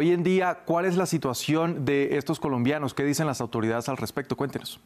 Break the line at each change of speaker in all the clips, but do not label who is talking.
Hoy en día, ¿cuál es la situación de estos colombianos? ¿Qué dicen las autoridades al respecto? Cuéntenos.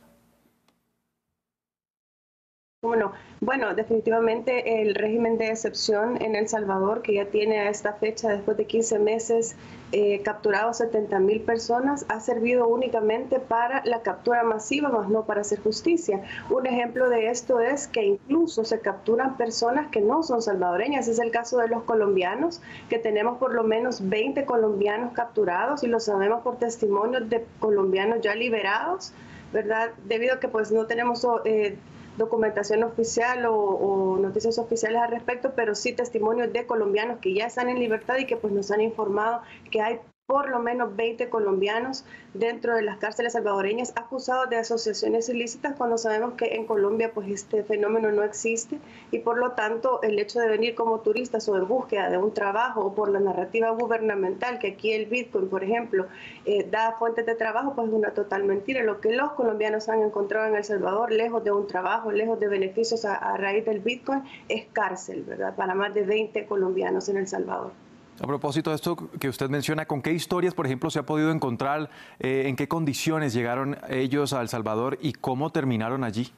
Bueno, bueno, definitivamente el régimen de excepción en El Salvador, que ya tiene a esta fecha, después de 15 meses, eh, capturado 70 mil personas, ha servido únicamente para la captura masiva, más no para hacer justicia. Un ejemplo de esto es que incluso se capturan personas que no son salvadoreñas. Es el caso de los colombianos, que tenemos por lo menos 20 colombianos capturados y lo sabemos por testimonios de colombianos ya liberados. ¿verdad? Debido a que pues no tenemos eh, documentación oficial o, noticias oficiales al respecto, pero sí testimonios de colombianos que ya están en libertad y que pues nos han informado que hay por lo menos 20 colombianos dentro de las cárceles salvadoreñas acusados de asociaciones ilícitas cuando sabemos que en Colombia pues este fenómeno no existe y por lo tanto el hecho de venir como turistas o en búsqueda de un trabajo o por la narrativa gubernamental que aquí el Bitcoin por ejemplo eh, da fuentes de trabajo pues es una total mentira. Lo que los colombianos han encontrado en El Salvador lejos de un trabajo, lejos de beneficios a, a raíz del Bitcoin es cárcel, ¿verdad? Para más de 20 colombianos en El Salvador.
A propósito de esto que usted menciona, ¿con qué historias, por ejemplo, se ha podido encontrar? Eh, ¿En qué condiciones llegaron ellos a El Salvador y cómo terminaron allí?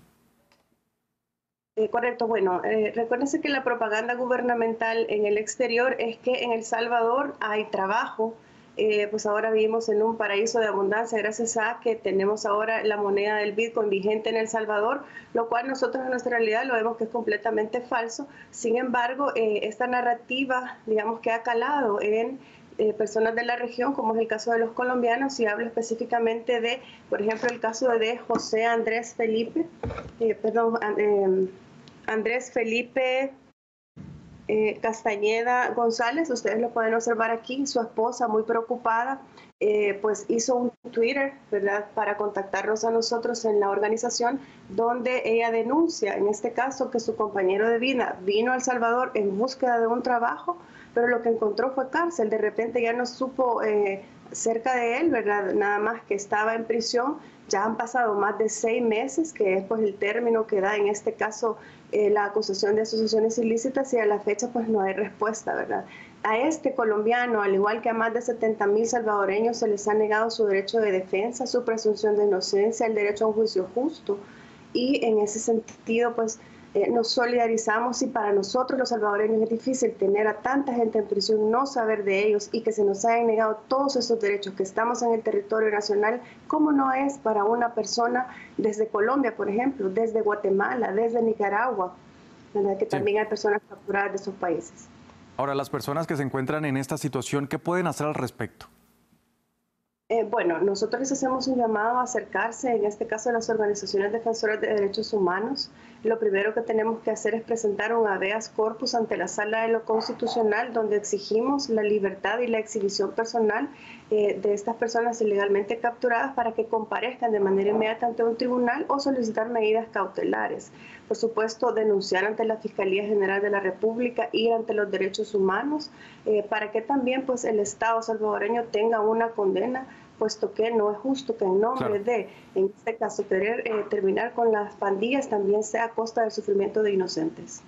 Correcto, bueno, eh, recuérdense que la propaganda gubernamental en el exterior es que en El Salvador hay trabajo, eh, pues ahora vivimos en un paraíso de abundancia gracias a que tenemos ahora la moneda del Bitcoin vigente en El Salvador, lo cual nosotros en nuestra realidad lo vemos que es completamente falso. Sin embargo, eh, esta narrativa, digamos que ha calado en eh, personas de la región, como es el caso de los colombianos, y hablo específicamente de, por ejemplo, el caso de José Andrés Felipe, perdón, Andrés Felipe eh, Castañeda González, ustedes lo pueden observar aquí, su esposa muy preocupada, eh, pues hizo un Twitter, ¿verdad?, para contactarnos a nosotros en la organización, donde ella denuncia, en este caso, que su compañero de vida vino a El Salvador en búsqueda de un trabajo, pero lo que encontró fue cárcel, de repente ya no supo eh, cerca de él, ¿verdad?, nada más que estaba en prisión, ya han pasado más de seis meses, que es pues el término que da en este caso eh, la acusación de asociaciones ilícitas y a la fecha pues no hay respuesta, ¿verdad? A este colombiano, al igual que a más de 70 mil salvadoreños, se les ha negado su derecho de defensa, su presunción de inocencia, el derecho a un juicio justo. Y en ese sentido, pues eh, nos solidarizamos y para nosotros los salvadoreños es difícil tener a tanta gente en prisión, no saber de ellos y que se nos hayan negado todos esos derechos que estamos en el territorio nacional, como no es para una persona desde Colombia, por ejemplo, desde Guatemala, desde Nicaragua, que también hay personas capturadas de esos países.
Ahora, las personas que se encuentran en esta situación, ¿qué pueden hacer al respecto?
Eh, bueno, nosotros les hacemos un llamado a acercarse, en este caso a las organizaciones defensoras de derechos humanos. Lo primero que tenemos que hacer es presentar un habeas corpus ante la sala de lo constitucional, donde exigimos la libertad y la exhibición personal eh, de estas personas ilegalmente capturadas para que comparezcan de manera inmediata ante un tribunal o solicitar medidas cautelares. Por supuesto, denunciar ante la Fiscalía General de la República, ir ante los derechos humanos, eh, para que también pues, el Estado salvadoreño tenga una condena puesto que no es justo que en nombre de, en este caso, querer eh, terminar con las pandillas también sea a costa del sufrimiento de inocentes.